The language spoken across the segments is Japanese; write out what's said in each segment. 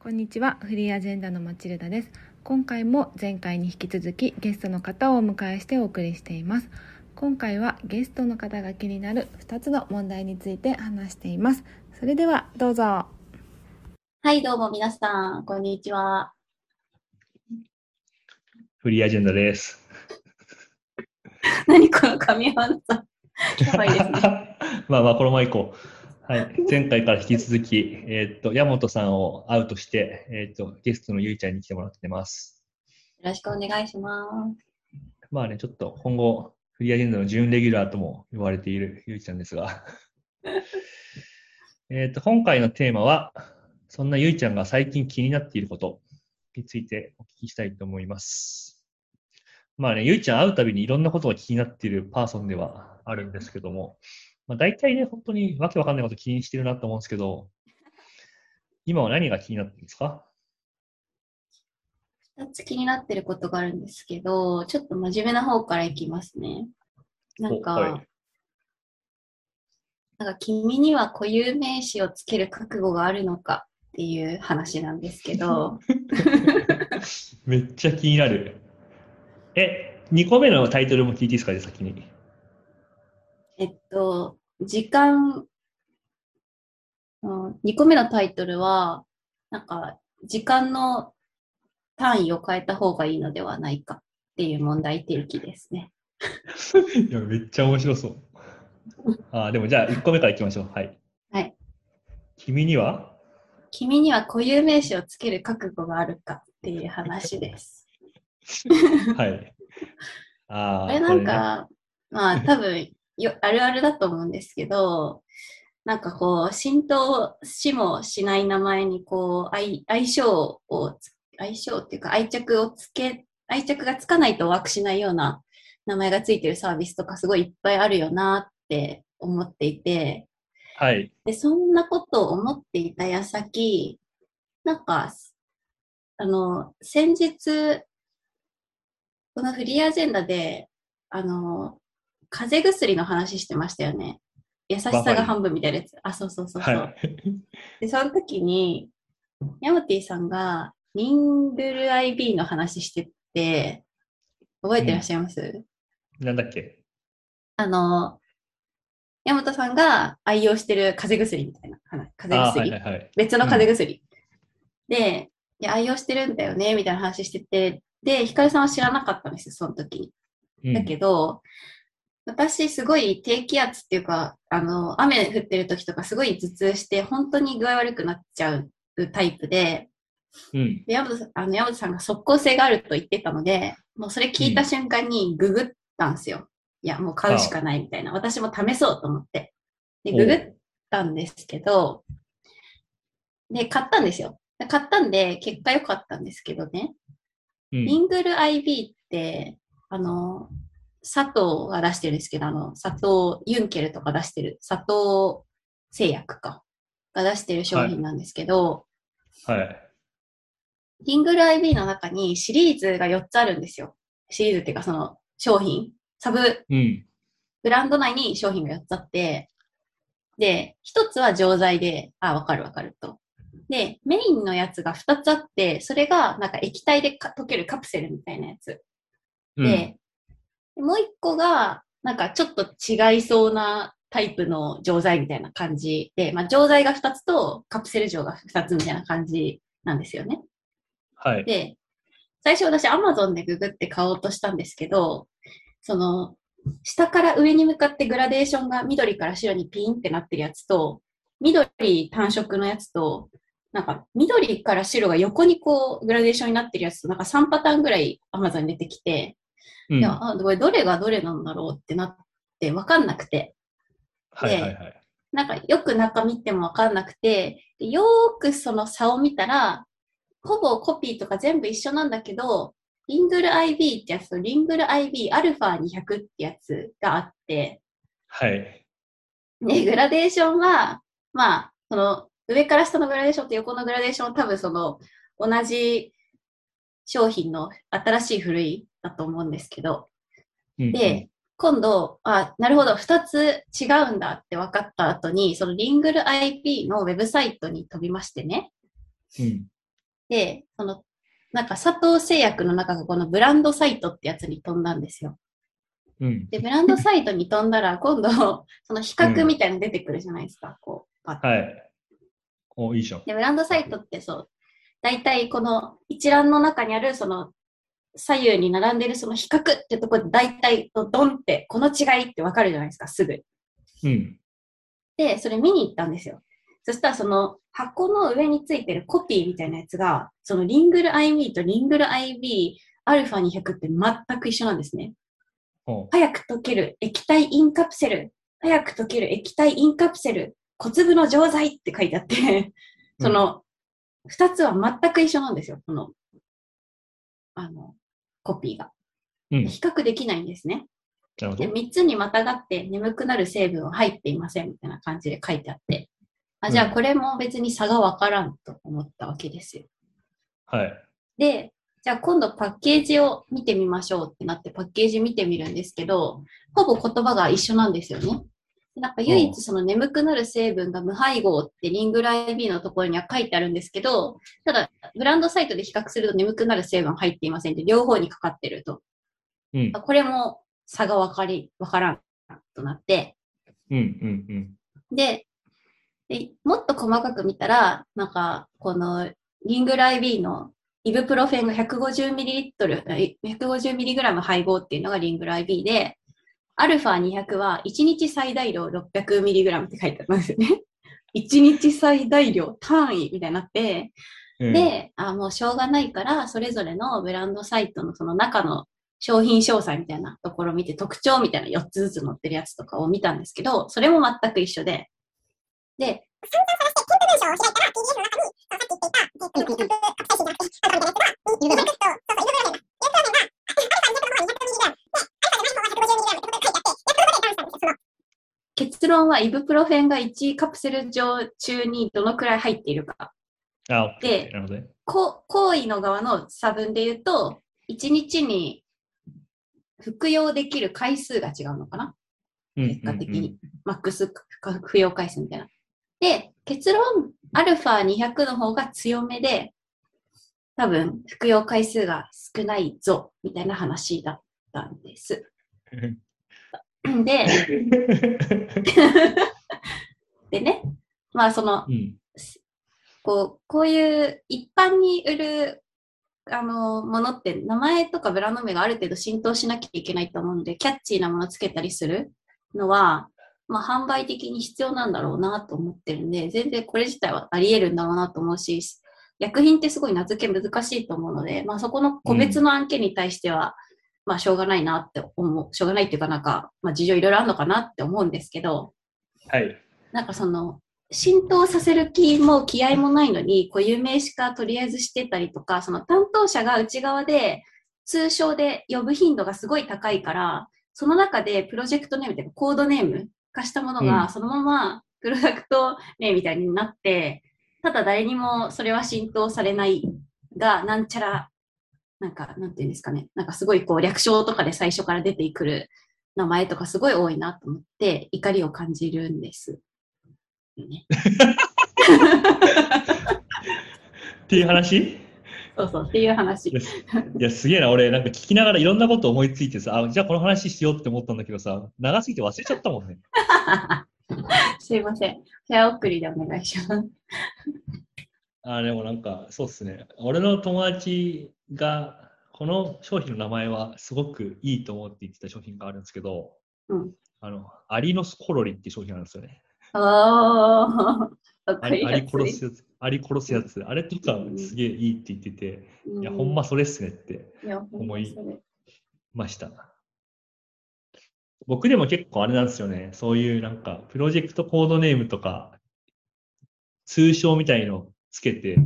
こんにちはフリーアジェンダのマチルダです今回も前回に引き続きゲストの方をお迎えしてお送りしています今回はゲストの方が気になる2つの問題について話していますそれではどうぞはい、どうも皆さん、こんにちは。フリーアジェンダです。何この神山さん。やばいですね。まあまあ、このまま行こう。はい。前回から引き続き、えーっと、山本さんを会うとして、えーっと、ゲストのゆいちゃんに来てもらってます。よろしくお願いします。まあね、ちょっと今後、フリーアジェンダの準レギュラーとも呼ばれているゆいちゃんですが。えーっと、今回のテーマは、そんなゆいちゃんが最近気になっていることについてお聞きしたいと思います。まあね、ゆいちゃん会うたびにいろんなことが気になっているパーソンではあるんですけども、まあ大体ね、本当にわけわかんないこと気にしてるなと思うんですけど、今は何が気になってるんですか？二つ気になってることがあるんですけど、ちょっと真面目な方からいきますね。なんか、おはいなんか君には固有名詞をつける覚悟があるのかっていう話なんですけど、めっちゃ気になる。え、2個目のタイトルも聞いていいですか？ね、先に。えっと、時間、うん、2個目のタイトルは、なんか、時間の単位を変えた方がいいのではないかっていう問題提起ですね。いや、めっちゃ面白そう。あーでもじゃあ1個目からいきましょう。はい。はい。君には？君には固有名詞をつける覚悟があるかっていう話です。はい。ああ、これなんか、まあ多分よ、あるあるだと思うんですけど、なんかこう、浸透しもしない名前にこう、相相性をつ、相性っていうか愛着をつけ、愛着がつかないとワークしないような名前がついてるサービスとかすごいいっぱいあるよなって思っていて、はい。で、そんなことを思っていた矢先、なんか、あの、先日、このフリーアジェンダで、あの、風邪薬の話してましたよね。優しさが半分みたいなやつ。あ、そうそうそうそう。はい。で、その時に、ヤモティさんが、リングル IB の話してて、覚えてらっしゃいます、なんだっけ？あの、山本さんが愛用してる風邪薬みたいな話。風あ邪薬、ーはいはいはい。別の風邪薬。で、いや、愛用してるんだよね、みたいな話してて、で、ヒカルさんは知らなかったんですよ、その時に。うんだけど、私すごい低気圧っていうか、あの、雨降ってる時とかすごい頭痛して、本当に具合悪くなっちゃうタイプで、うん。で山本さんあの山本さんが即効性があると言ってたので、もうそれ聞いた瞬間にググったんですよ。いや、もう買うしかないみたいな。私も試そうと思って。で、ググったんですけど、で、買ったんですよ。で買ったんで、結果良かったんですけどね。うんリングル IB って、あの、佐藤が出してるんですけど、あの、佐藤ユンケルとか出してる、佐藤製薬か、が出してる商品なんですけど、はい。リングル IB の中にシリーズが4つあるんですよ。シリーズっていうかその商品、サブうん。ブランド内に商品が4つあって、で、1つは錠剤で、あ、わかるわかると。で、メインのやつが2つあって、それがなんか液体でか溶けるカプセルみたいなやつ。うん。で、もう1個がなんかちょっと違いそうなタイプの錠剤みたいな感じで、まあ錠剤が2つとカプセル錠が2つみたいな感じなんですよね。はい。で、最初私 Amazon でググって買おうとしたんですけど、その、下から上に向かってグラデーションが緑から白にピンってなってるやつと、緑単色のやつと、なんか緑から白が横にこうグラデーションになってるやつと、なんか3パターンぐらい Amazon に出てきて、うんいや、あどれがどれなんだろうってなってわかんなくて、はいはいはい。なんかよく中見てもわかんなくて、でよーくその差を見たら、ほぼコピーとか全部一緒なんだけど、リングル IB ってやつとリングル IB アルファ200ってやつがあって、はい。で、グラデーションは、まあ、その上から下のグラデーションと横のグラデーションは多分その同じ商品の新しい古いだと思うんですけど、うんで、今度、あ、なるほど、二つ違うんだって分かった後に、そのリングル IP のウェブサイトに飛びましてね。うん。で、その、なんか佐藤製薬の中がこのブランドサイトってやつに飛んだんですよ。うん。で、ブランドサイトに飛んだら、今度、その比較みたいなの出てくるじゃないですか、こう、パッとはい。お、いいじゃん。で、ブランドサイトってそう、大体この一覧の中にあるその左右に並んでるその比較ってところで大体ドンってこの違いってわかるじゃないですか、すぐ。うん。で、それ見に行ったんですよ。そしたらその箱の上についてるコピーみたいなやつが、そのリングル IB とリングル IB アルファ200って全く一緒なんですね。ほ早く溶ける液体インカプセル、早く溶ける液体インカプセル、小粒の錠剤って書いてあって、その、二つは全く一緒なんですよ、この、あの、コピーが。う。うん。比較できないんですね。で、なるほど。三つにまたがって眠くなる成分は入っていませんみたいな感じで書いてあって、あ、じゃあうんこれも別に差がわからんと思ったわけですよ。はい。で、じゃあ今度パッケージを見てみましょうってなってパッケージ見てみるんですけど、ほぼ言葉が一緒なんですよね。でなんか唯一その眠くなる成分が無配合ってリングライ B のところには書いてあるんですけど、ただブランドサイトで比較すると眠くなる成分は入っていませんって両方にかかってると。うん。これも差がわかり、わからんとなって、うん。うん。うん。で、でもっと細かく見たら、なんか、このリングライ B のイブプロフェンが 150ml、え 150mg 配合っていうのがリングライ B で、アルファ200は1日最大量 600mg って書いてあるんですよね。1日最大量単位みたいになって、うん、で、あ、もうしょうがないから、それぞれのブランドサイトのその中の商品詳細みたいなところを見て、特徴みたいな4つずつ載ってるやつとかを見たんですけど、それも全く一緒で、で、結論はイブプロフェンが1カプセル状中にどのくらい入っているか。あ、でなるほどね。こ行為の側の差分で言うと、1日に服用できる回数が違うのかなうん結果的に。マックス服用回数みたいな。で、結論、アルファ200の方が強めで、多分、服用回数が少ないぞ、みたいな話だったんです。うんで、でね、まあその、うん。こう、こういう一般に売る、あの、ものって名前とかブランド名がある程度浸透しなきゃいけないと思うので、キャッチーなものつけたりするのは、まあ、販売的に必要なんだろうなと思ってるんで、全然これ自体はあり得るんだろうなと思うし、薬品ってすごい名付け難しいと思うので、まあ、そこの個別の案件に対しては、まあ、しょうがないなって思う、しょうがないっていうかなんか、まあ、事情いろいろあるのかなって思うんですけど、はい。なんかその、浸透させる気も気合もないのに、固有名詞化とりあえずしてたりとか、その担当者が内側で通称で呼ぶ頻度がすごい高いから、その中でプロジェクトネームというかコードネーム化したものうんがそのままプロダクト名みたいになって、ただ誰にもそれは浸透されないが、なんちゃら、なんか、なんていうんですかね。なんかすごいこう略称とかで最初から出てくる名前とかすごい多いなと思って怒りを感じるんです。ね、っていう話？そうそうっていう話い。やすげえな。俺、なんか聞きながらいろんなこと思いついてさ、あ、じゃあこの話しようって思ったんだけどさ、長すぎて忘れちゃったもんね。すいません。早送りでお願いします。あ、でもなんか、そうっすね。俺の友達が、この商品の名前はすごくいいと思って言ってた商品があるんですけど、うんあの、アリのスコロリっていう商品なんですよね。ああ、アリ。殺すやつ。アリ殺すやつ。あれとかすげえいいって言ってて、いや、ほんまそれっすねって思いました。僕でも結構あれなんですよね。そういうなんか、プロジェクトコードネームとか、通称みたいのつけて、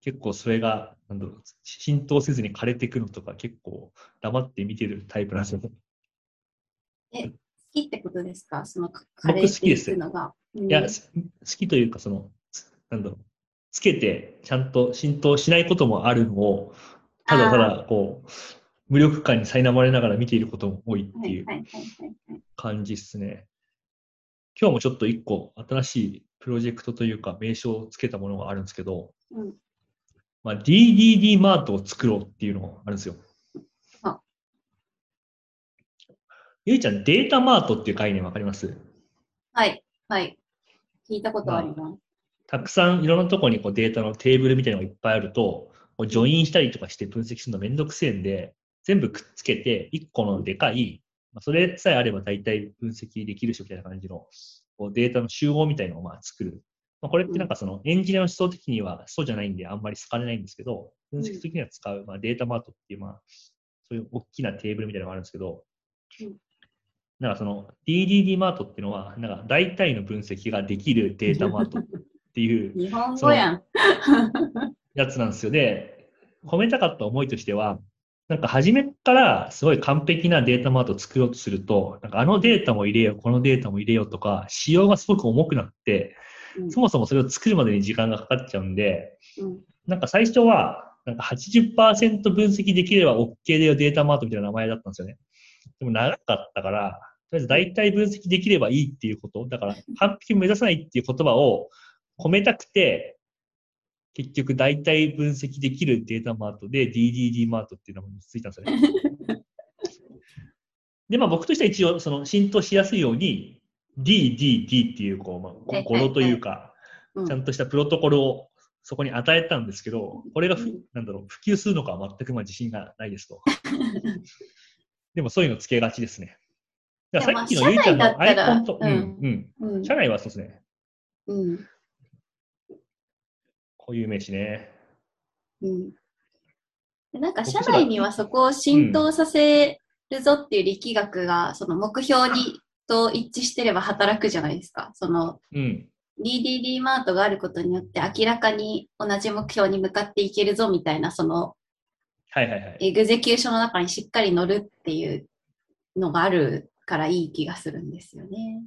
結構それが、なんだろう、浸透せずに枯れていくのとか結構黙って見てるタイプなんですよ。好きってことですか？その、僕カレー好きですうのが。いや、す好きというか、その、つなんだろう、つけてちゃんと浸透しないこともあるのを、ただただ、こう、無力感に苛まれながら見ていることも多いっていう。感じですね。今日もちょっと一個新しいプロジェクトというか名称をつけたものがあるんですけど、うんまあ、DDD マートを作ろうっていうのがあるんですよ。あゆいちゃん、データマートっていう概念わかります？はい。はい。聞いたことあります。たくさんいろんなところにこうデータのテーブルみたいなのがいっぱいあると、こうジョインしたりとかして分析するのめんどくせえんで、全部くっつけて、1個のでかい、まあ、それさえあれば大体分析できるしみたいな感じのこうデータの集合みたいなのをまあ作る。まあ、これってなんかそのエンジニアの思想的にはそうじゃないんであんまり好かれないんですけど、分析的には使う、まあ、データマートっていう、まあ、そういう大きなテーブルみたいなのがあるんですけどうん、なんかその DDD マートっていうのは、なんか大体の分析ができるデータマートっていう 日本語やん。やつなんですよ。で、褒めたかった思いとしては、なんか初めからすごい完璧なデータマートを作ろうとすると、なんかあのデータも入れよう、このデータも入れようとか、仕様がすごく重くなって、うんそもそもそれを作るまでに時間がかかっちゃうんで、うんなんか最初は、なんか80%分析できれば OK だよデータマートみたいな名前だったんですよね。でも長かったから、とりあえず大体分析できればいいっていうこと、だから完璧を目指さないっていう言葉を込めたくて、結局大体分析できるデータマートで DDD マートっていう名前についたんですよね。で、まあ僕としては一応その浸透しやすいように DDD っていうこう、まあ、はい語呂というか、うんちゃんとしたプロトコルをそこに与えたんですけど、これがなんだろう、普及するのかは全くまあ自信がないですと。でもそういうのつけがちですね。だからさっきのゆいちゃんのアイコンと、うん、うん社内はそうですね。うん。こういう名詞ね。うん。でなんか社内にはそこを浸透させるぞっていう力学が、その目標にと一致してれば働くじゃないですか。そのうん。DDD マートがあることによって明らかに同じ目標に向かっていけるぞみたいな、そのはいはいはい。エグゼキューションの中にしっかり乗るっていうのがあるからいい気がするんですよね。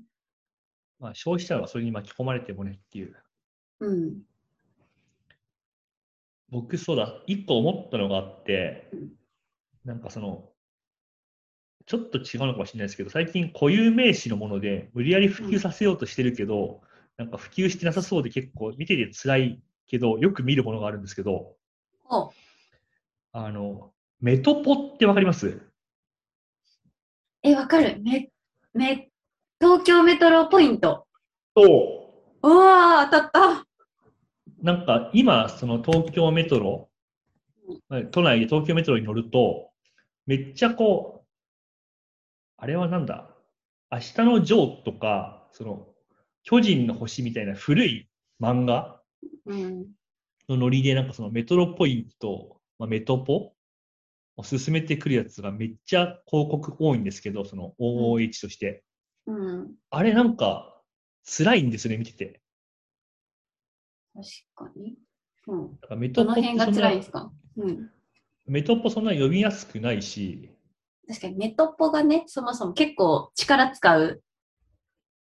まあ消費者はそれに巻き込まれてもねっていう。うん。僕そうだ、一個思ったのがあってうん、なんかその、ちょっと違うのかもしれないですけど、最近固有名詞のもので無理やり普及させようとしてるけど、なんか普及してなさそうで結構見てて辛いけど、よく見るものがあるんですけど、おあの、メトポってわかります？え、わかるめ、め、東京メトロポイント。そう。うわー、当たった。なんか今、その東京メトロ、都内で東京メトロに乗ると、めっちゃこう、あれはなんだ、明日のジョーとか、その、巨人の星みたいな古い漫画？うん。のノリで、なんかそのメトロポイント、まあ、メトポ？を進めてくるやつがめっちゃ広告多いんですけど、その OOH として。うん。あれなんか、辛いんですよね、見てて。確かに。うん。だからメトポそんな辺が辛いんですか？うん。メトポそんな読みやすくないし、確かにメトッポがね、そもそも結構力使う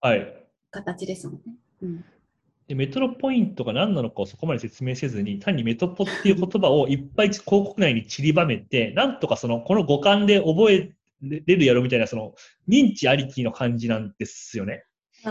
はい。形ですもんね。うん。でメトロポイントが何なのかをそこまで説明せずに、単にメトポっていう言葉をいっぱい広告内に散りばめて、なんとかその、この五感で覚えれるやろみたいな、その、認知ありきの感じなんですよね。う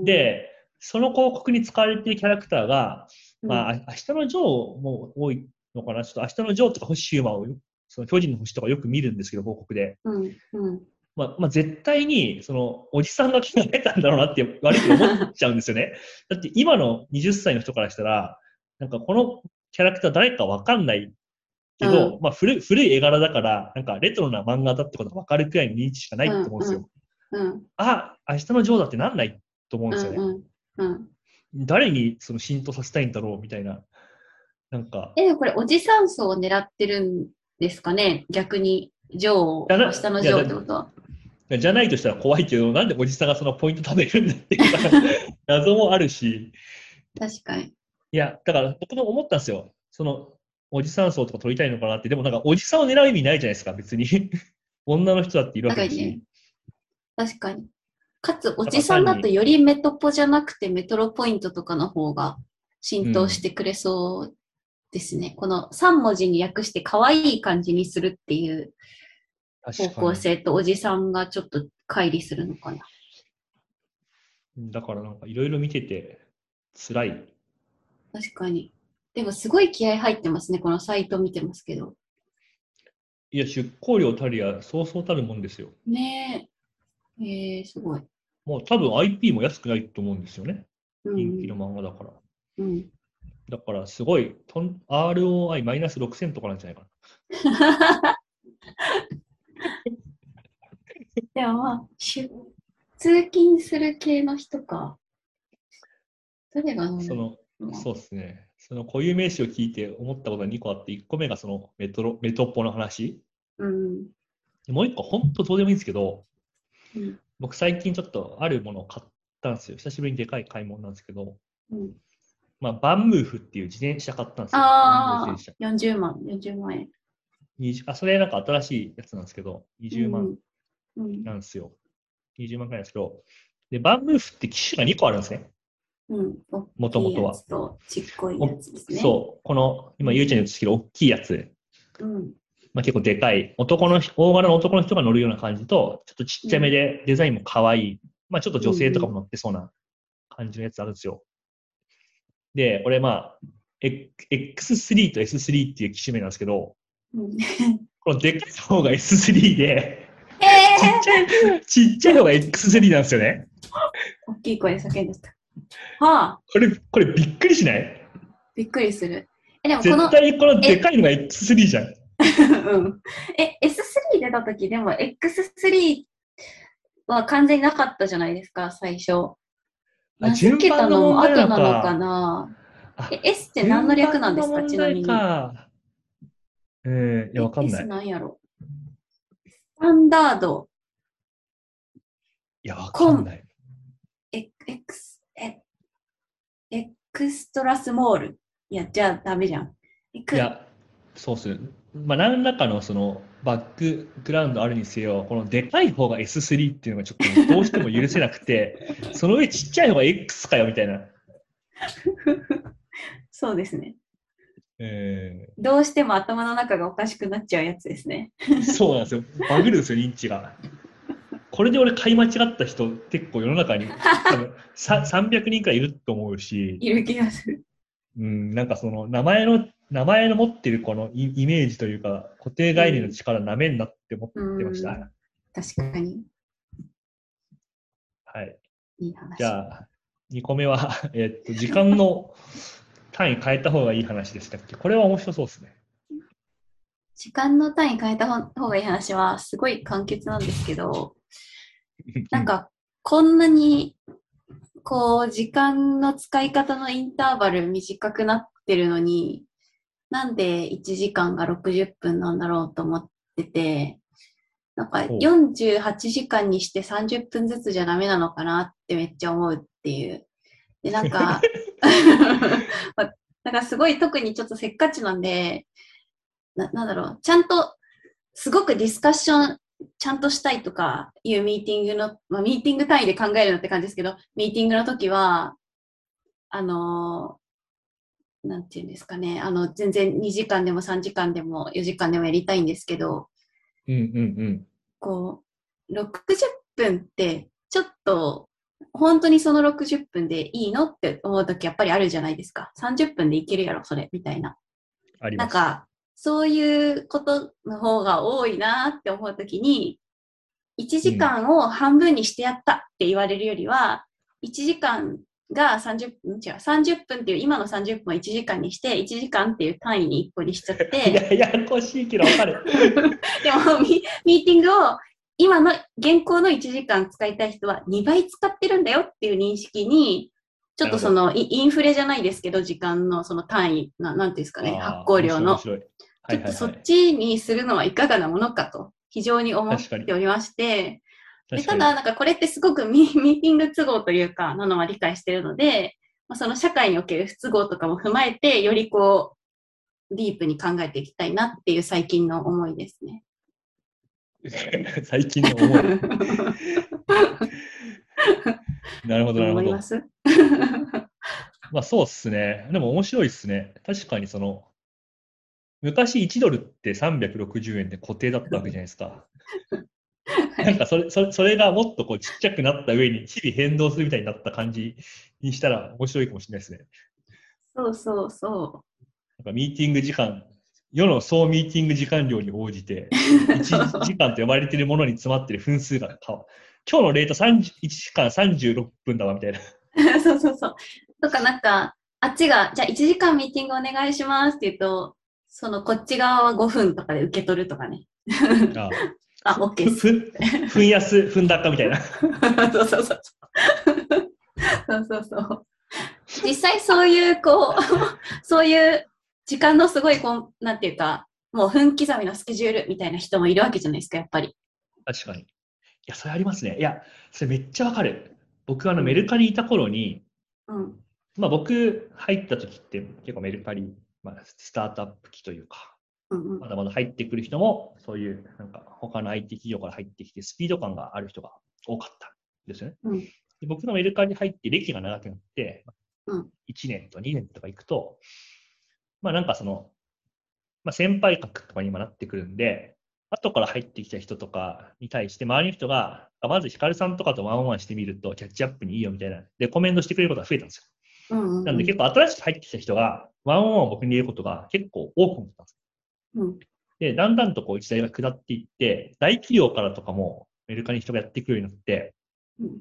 ん、で、その広告に使われているキャラクターが、うん、まあ、あ明日のジョーも多いのかな？ちょっと明日のジョーとか星シューマーを、その巨人の星とかよく見るんですけど、広告で。うん、うん。まあ、まあ、絶対に、その、おじさんが考えたんだろうなって、悪いと思っちゃうんですよね。だって、今の20歳の人からしたら、なんか、このキャラクター誰かわかんないけど、まあ古い、古い絵柄だから、なんか、レトロな漫画だってことがわかるくらいの認知しかないと思うんですよ。うん、あ、明日のジョーだってなんないと思うんですよね。うん、うん。誰にその浸透させたいんだろうみたいな。なんか、え、これ、おじさん層を狙ってるんですかね逆に、ジョーを、いやな明日のジョーってこと？は。じゃないとしたら怖いけど、なんでおじさんがそのポイント食べるんだっていう 謎もあるし、確かに。いや、だから僕も思ったんですよ。その、おじさん層とか取りたいのかなって。でもなんか、おじさんを狙う意味ないじゃないですか、別に。女の人だっているわけだし。確かに。かつ、おじさんだとよりメトポじゃなくてメトロポイントとかの方が浸透してくれそうですね。この3文字に訳して可愛い感じにするっていう方。向性とおじさんがちょっと乖離するのかな。だからなんか、いろいろ見てて、辛い。確かに。でもすごい気合入ってますね、このサイト見てますけど。いや、出稿料たりや、そうそうたるもんですよ。ねえ。えー、すごい。もう多分 IP も安くないと思うんですよね。う人気のん。漫画だから。うん、だからすごい、とん ROI マイナス6000とかなんじゃないかな。でもまあ、出通勤する系の人か。誰がその、のそうですね。その固有名詞を聞いて思ったことが2個あって、1個目がそのメトロ、メトポの話。うん。もう1個、本当どうでもいいんですけど、うん。僕最近ちょっとあるものを買ったんですよ。久しぶりにでかい買い物なんですけど、うん、まあ、バンムーフっていう自転車買ったんですよ。ああバンムーフ自転車、40万、40万円。20あ、それなんか新しいやつなんですけど、20万うん。うん。なんですよ。20万くらいですけど、で、バンムーフって機種が2個あるんですね。うん。もともとはちっこいやつですね。そう、この、今、ゆうちゃんに映ってる大きいやつ、う。うん。まあ、結構でかい、男の人、大柄の男の人が乗るような感じと、ちょっとちっちゃめで、デザインも可愛い、まあ、ちょっと女性とかも乗ってそうな感じのやつあるんですよ。で、これまあ、え X3 と S3 っていう機種名なんですけど、うん、このでかい方が S3 で、えちっちゃい、ちっちゃい方が X3 なんですよね。ー、大きい声で叫んでた。はあ、これ、これびっくりしない？びっくりする。え、でもこの絶、対にこのでかいのが X3 じゃん。うん。え、S3 出た時でも X3 は完全になかったじゃないですか、最初。あ名付けたのも後なのかな？え、S って何の略なんですか、ちなみに。えー、いや、わかんな S い。なんやろ？スタンダード、いや、わかんない。エ X、え、エクストラスモール。いや、じゃあダメじゃん。いや、そうっすね。まあ、何らかのそのバックグラウンドあるにせよ、このでかい方が S3 っていうのがちょっとどうしても許せなくて、その上ちっちゃい方が X かよみたいな。そうですね。えどうしても頭の中がおかしくなっちゃうやつですね。ーそうなんですよ。バグるんですよ、認知が。これで俺買い間違った人結構世の中に多分さ300人くらいいると思うし、いる気がする。うん、なんかその名前の、名前の持ってるこのイイメージというか固定概念の力なめんなって思ってました。うん確かに。はい。いい話。じゃあ、2個目は、えっと、時間の 単位変えた方がいい話でしたっけ？これは面白そうですね。時間の単位変えた方がいい話はすごい簡潔なんですけど、なんかこんなにこう時間の使い方のインターバル短くなってるのに、なんで1時間が60分なんだろうと思ってて、なんかほう48時間にして30分ずつじゃダメなのかなってめっちゃ思うっていう。で、なんか、まあなんかすごい特にちょっとせっかちなんで、ななんだろう、ちゃんと、すごくディスカッション、ちゃんとしたいとかいうミーティングの、まあ、ミーティング単位で考えるのって感じですけど、ミーティングの時は、あのーなんていうんですかね、あの、全然2時間でも3時間でも4時間でもやりたいんですけど、うんうんうん。こう、60分って、ちょっと、本当にその60分でいいのって思う時やっぱりあるじゃないですか。30分でいけるやろ、それ、みたいな。あります。なんか、そういうことの方が多いなって思うときに、1時間を半分にしてやったって言われるよりは、1時間が30分、違う、30分っていう、今の30分を1時間にして、1時間っていう単位に1個にしちゃっいて、や、ややこしいけどわかる。でもミ、ミーティングを、今の現行の1時間使いたい人は2倍使ってるんだよっていう認識に、ちょっとそのイインフレじゃないですけど、時間のその単位、ななんていうんですかね、発行量の。ちょっとそっはい。ちにするのはいかがなものかと、非常に思っておりまして、でただ、なんかこれってすごくミ ミーティング都合というか、なのは理解しているので、まあ、その社会における不都合とかも踏まえて、よりこう、ディープに考えていきたいなっていう最近の思いですね。最近の思い。なるほど、なるほど思いま。す？まあそうっすね。でも面白いっすね。確かにその、昔1ドルって360円で固定だったわけじゃないですか。なんかそれ、それ、それがもっとこうちっちゃくなった上に日々変動するみたいになった感じにしたら面白いかもしれないですね。そうそうそかミーティング時間、世の総ミーティング時間量に応じて、1時間と呼ばれているものに詰まっている分数が変わ今日のレート1時間36分だわ、みたいな。そうそうそう。とかなんか、あっちが、じゃあ1時間ミーティングお願いしますって言うと、そのこっち側は5分とかで受け取るとかね。ああ、OK です。ふ、ふんやす、ふんだっかみたいな。そうそうそう。そうそうそう。実際そういう、こう、そういう時間のすごい、こう、なんていうか、もう分刻みのスケジュールみたいな人もいるわけじゃないですか、やっぱり。確かに。いや、それありますね。いや、それめっちゃわかる。僕、あの、メルカリいた頃に、うん。まあ僕入った時って結構メルカリ、まあスタートアップ期というか、まだまだ入ってくる人も、そういうなんか他の IT 企業から入ってきてスピード感がある人が多かったんですよね。うんで僕のメルカリに入って歴が長くなって、うん1年と2年とか行くと、まあなんかその、まあ先輩格とかに今なってくるんで、後から入ってきた人とかに対して、周りの人が、あまずヒカルさんとかとワンオンワンしてみると、キャッチアップにいいよみたいな、で、コメントしてくれることが増えたんですよ。うんうんうん。なんで結構新しく入ってきた人が、ワンオンワンを僕に入れることが結構多くなったんです。うんで、だんだんとこう時代が下っていって、大企業からとかもメルカリに人がやってくるようになって、うん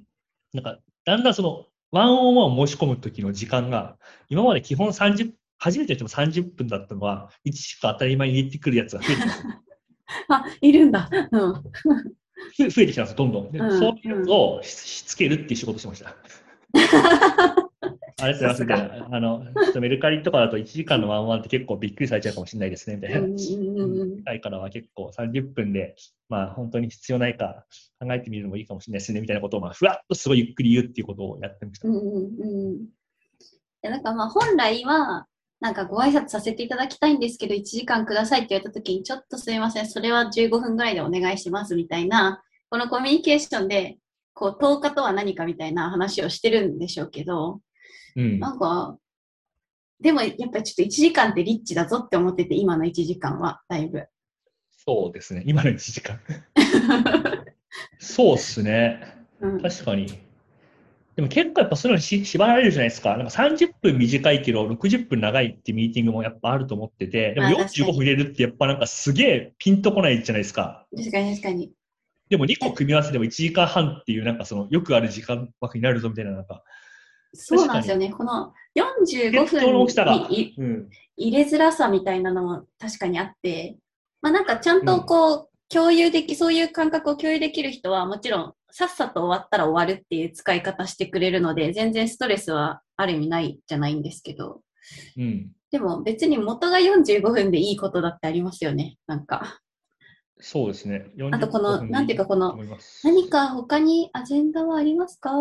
なんか、だんだんその、ワンオンワンを申し込む時の時間が、今まで基本30、初めての人も30分だったのが、1時間当たり前に入れてくるやつが増えてきたんですよ。あ、いるんだ。うん。ふ 増えてきたんですよ、どんどん。でうんそういうのをししつけるっていう仕事をしてました。ありがとうございます、みたいな。あの、ちょっとメルカリとかだと1時間のワンワンって結構びっくりされちゃうかもしれないですね、みたいな。次回からは結構30分で、まあ本当に必要ないか考えてみるのもいいかもしれないですね、みたいなことを、まあふわっとすごいゆっくり言うっていうことをやってました。うんうんうん。いやなんかまあ本来は、なんかご挨拶させていただきたいんですけど、1時間くださいって言われたときに、ちょっとすいません、それは15分ぐらいでお願いしますみたいな、このコミュニケーションで、こう、10日とは何かみたいな話をしてるんでしょうけど、うん。なんか、でもやっぱりちょっと1時間ってリッチだぞって思ってて、今の1時間は、だいぶ。そうですね。今の1時間。そうっすね。うん、確かに。でも結構やっぱそういうのにし縛られるじゃないですか。なんか30分短いけど60分長いってミーティングもやっぱあると思ってて、でもまあ確かに45分入れるってやっぱなんかすげえピンとこないじゃないですか。確かに確かに。でも2個組み合わせでも1時間半っていうなんかそのよくある時間枠になるぞみたいななんか。そうなんですよね。この45決闘の大きさが分にいうん。入れづらさみたいなのも確かにあって、まあなんかちゃんとこう、共有でき、そういう感覚を共有できる人はもちろんさっさと終わったら終わるっていう使い方してくれるので、全然ストレスはある意味ないじゃないんですけど、うん。でも別に元が45分でいいことだってありますよね。なんか。そうですね。あとこの、なんていうかこの、何か他にアジェンダはありますか？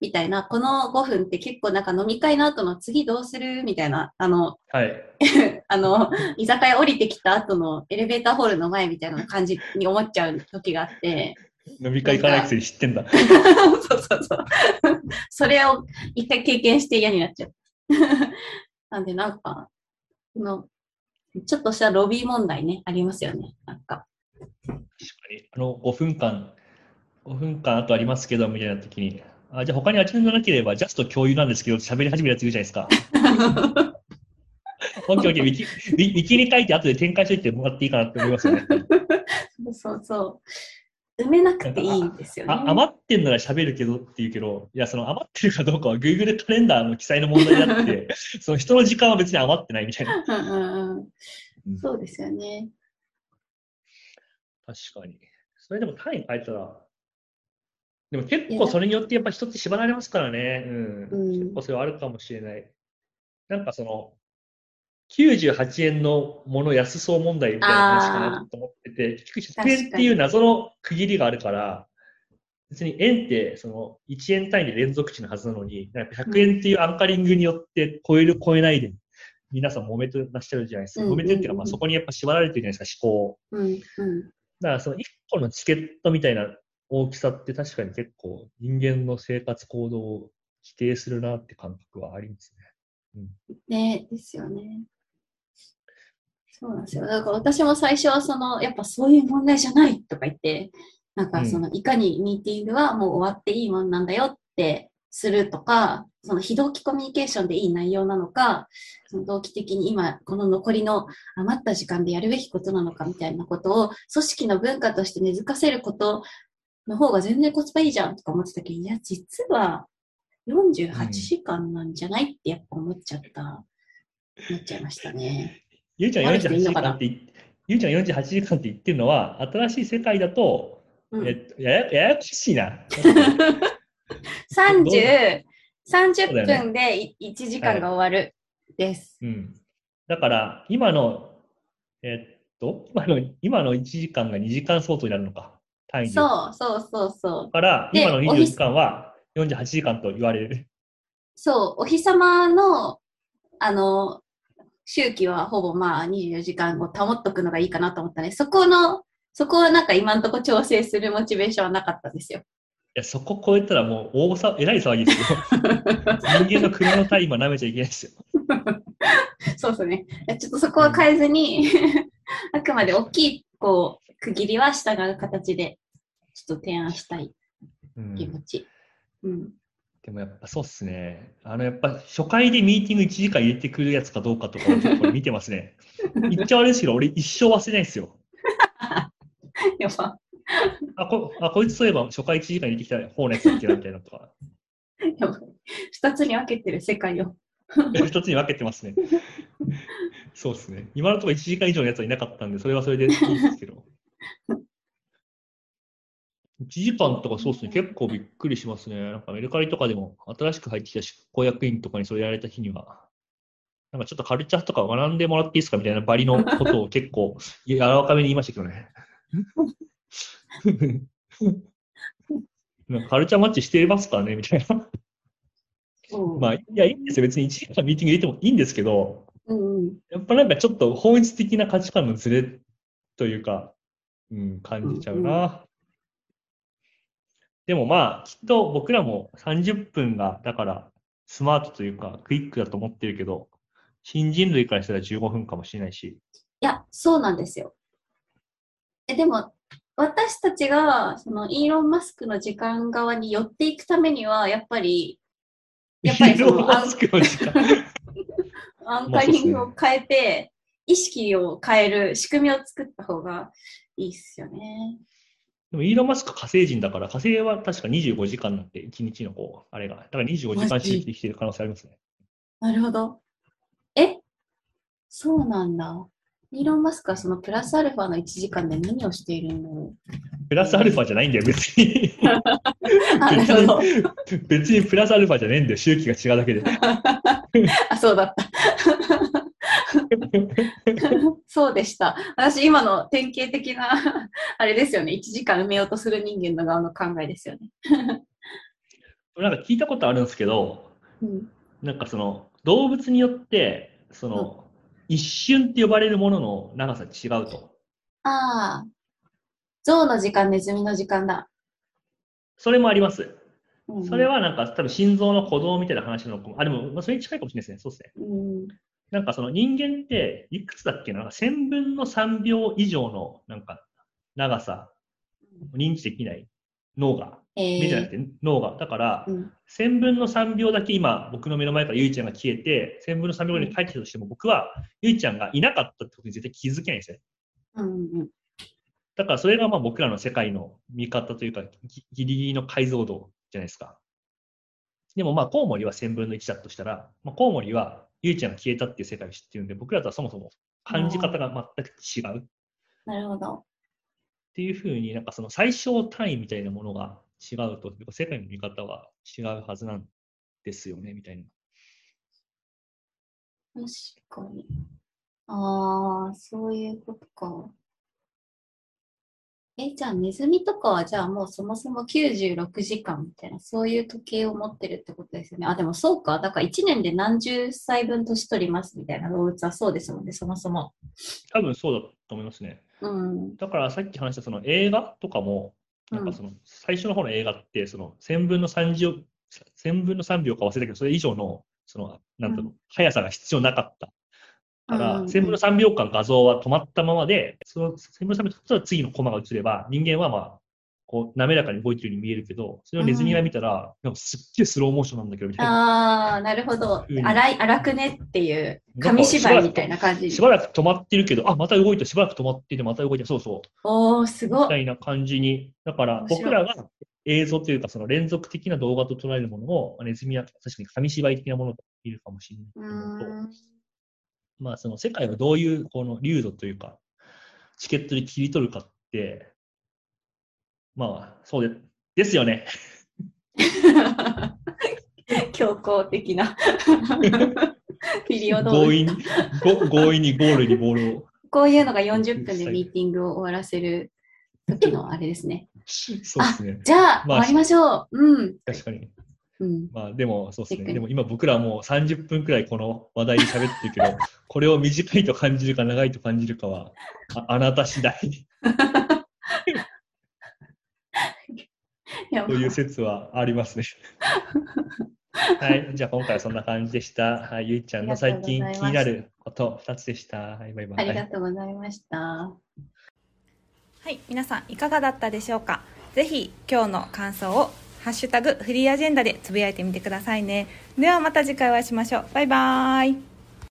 みたいな、この5分って結構なんか飲み会の後の次どうする？みたいな、あの、はい。あの、居酒屋降りてきた後のエレベーターホールの前みたいな感じに思っちゃう時があって、飲み会行かないくせに知ってんだ。そうそうそう。それを一回経験して嫌になっちゃう。なんでなんか、この、ちょっとしたロビー問題ね、ありますよね。なんか。確かに。あの、5分間、5分間あとありますけど、みたいな時に、あ、じゃあ他にアジェンダなければ、ジャスト共有なんですけど、喋り始めるやついるじゃないですか。オッケーオッに書いて後で展開しといてもらっていいかなって思いますよね。そうそうそう。埋めなくていいんですよね。あ余ってんなら喋るけどって言うけど、いや、その余ってるかどうかは Google カレンダーの記載の問題であって、その人の時間は別に余ってないみたいな。うんうんうんうんそうですよね。確かに。それでも単位変えたら、でも結構それによってやっぱ人って縛られますからね。うん。うん結構それはあるかもしれない。なんかその、98円のもの安そう問題みたいな話かなと思ってて、結局100円っていう謎の区切りがあるから、別に円ってその1円単位で連続値のはずなのに、なんか100円っていうアンカリングによって超える超えないで、皆さん揉めてらっしゃるじゃないですか。うん揉めてるっていうか、まあそこにやっぱ縛られてるじゃないですか、思考。うんうん。だからその1個のチケットみたいな大きさって確かに結構人間の生活行動を規定するなって感覚はありますね。ねですよね。そうなんですよ。だから私も最初はその、やっぱそういう問題じゃないとか言って、なんかその、いかにミーティングはもう終わっていいもんなんだよってするとか、その非同期コミュニケーションでいい内容なのか、その同期的に今、この残りの余った時間でやるべきことなのかみたいなことを、組織の文化として根付かせることの方が全然コスパいいじゃんとか思ってたけど、いや、実は48時間なんじゃないってやっぱ思っちゃった、思っちゃいましたね。ゆうちゃん悪い人48いんのかな？時間って言っ、ゆうちゃん48時間って言ってるのは、新しい世界だと、うんえややややこしいな。30、30そうだよね分でい1時間が終わるです。うん。だから、今の、えっと、今の、今の1時間が2時間相当になるのか。単位そうそうそうそう。から、で今のおひ24時間は48時間と言われる。そう、お日様の、あの、周期はほぼまあ24時間を保っとくのがいいかなと思ったね。そこの、そこはなんか今んとこ調整するモチベーションはなかったですよ。いや、そこ超えたらもう大さ、えらい騒ぎですよ。人間の車のタイマー舐めちゃいけないですよ。そうですね。ちょっとそこは変えずに、あくまで大きい、こう、区切りは従う形で、ちょっと提案したいうん気持ち。うん。でもやっぱそうっすね。あのやっぱ初回でミーティング1時間入れてくるやつかどうかとかをちょっと見てますね。言っちゃ悪いですけど、俺一生忘れないですよ。やっぱ、あ、こあこいつそういえば初回1時間入れてきた方のやつだっけなみたいなとか。やっぱ、二つに分けてる世界を。一つに分けてますね。そうですね。今のところ1時間以上のやつはいなかったんで、それはそれでいいですけど。1時間とかそうですね、結構びっくりしますね。なんかメルカリとかでも新しく入ってきた執行役員とかにそれやられた日には、なんかちょっとカルチャーとか学んでもらっていいですかみたいなバリのことを結構柔らかめに言いましたけどね。カルチャーマッチしてますかね？みたいな。まあ、いや、いいんですよ。別に1時間ミーティング入れてもいいんですけど、うんうん。やっぱなんかちょっと本質的な価値観のズレというか、うん、感じちゃうな。うんでもまあ、きっと僕らも30分が、だから、スマートというか、クイックだと思ってるけど、新人類からしたら15分かもしれないし。いや、そうなんですよ。え、でも、私たちが、その、イーロン・マスクの時間側に寄っていくためには、やっぱり、やっぱりそのイーロンマスクの時間。アンカリングを変えて、意識を変える仕組みを作った方がいいっすよね。でも、イーロン・マスク火星人だから、火星は確か25時間なんて、1日のこう、あれが。だから25時間周期できてる可能性ありますね。なるほど。え？そうなんだ。イーロン・マスクはそのプラスアルファの1時間で何をしているんだろプラスアルファじゃないんだよ、別に。う。あ、なるほど。別にプラスアルファじゃねえんだよ、周期が違うだけで。あ、そうだった。そうでした。私、今の典型的な、あれですよね。1時間埋めようとする人間の側の考えですよね。なんか聞いたことあるんですけど、うん。なんかその動物によって、その、一瞬って呼ばれるものの長さ違うと。ああ。象の時間、ネズミの時間だ。それもあります。うんそれ、はなんか多分心臓の鼓動みたいな話なの。あ、でも、まあ、それに近いかもしれないですね。そうですね。うん。なんかその人間って、いくつだっけな、なんか1000分の3秒以上のなんか長さ、認知できない脳が、え目じゃなくー、て脳が。だから、うん。1000分の3秒だけ今、僕の目の前からゆいちゃんが消えて、1000分の3秒後に帰ってきたとしても、僕はゆいちゃんがいなかったってことに絶対気づけないんですよね。うんうん。だからそれがまあ僕らの世界の見方というか、ギギリギリの解像度じゃないですか。でもまあコウモリは1000分の1だとしたら、まあ、コウモリはゆいちゃんが消えたっていう世界を知ってるんで、僕らとはそもそも感じ方が全く違うっなるほど。ていうふうになんかその最小単位みたいなものが違うと、世界の見方は違うはずなんですよね、みたいな。確かに。ああ、そういうことか。え、じゃあネズミとかはじゃあもうそもそも96時間みたいな、そういう時計を持ってるってことですよね。あ、でもそうか。だから1年で何十歳分年取りますみたいな動物はそうですもんね、そもそも。多分そうだと思いますね。うん。だからさっき話したその映画とかも、なんかその最初の方の映画って、その1000分の3秒、1000分の3秒か忘れたけど、それ以上の、その、なんだろう、速さが必要なかった。から、うん1000分の3秒間画像は止まったままで、その1000分の3秒経ったら次のコマが映れば、人間はまあ、こう、滑らかに動いてるように見えるけど、それをネズミが見たら、なんかすっげえスローモーションなんだけど、みたいな。ああ、なるほど荒い、荒くねっていう、紙芝居みたいな感じ。しばらく止まってるけど、あ、また動いて、しばらく止まってて、また動いて、そうそう。おー、すごい。みたいな感じに。だから、僕らが映像というか、その連続的な動画と捉えるものを、まあネズミは確かに紙芝居的なものと見るかもしれうないけどーん。まあ、その世界をどういう、この流度というか、チケットで切り取るかって、まあ、そうで、ですよね。強行的な。ピリオド。強引強引にゴールにボールを。こういうのが40分でミーティングを終わらせる時のあれですね。そうですね。じゃあ、まあ終わりましょう。うん。確かに。うん。まあ、でも、そうですね。でも今僕らはもう30分くらいこの話題で喋ってるけど、これを短いと感じるか長いと感じるかは、ああなた次第 いやという説はありますね。はい。じゃあ今回はそんな感じでした。はい。ゆいちゃんの最近気になること2つでした。はい。バイバイ。ありがとうございました。はい、皆さんいかがだったでしょうか？ぜひ今日の感想をハッシュタグフリーアジェンダでつぶやいてみてくださいねではまた次回お会いしましょうバイバーイ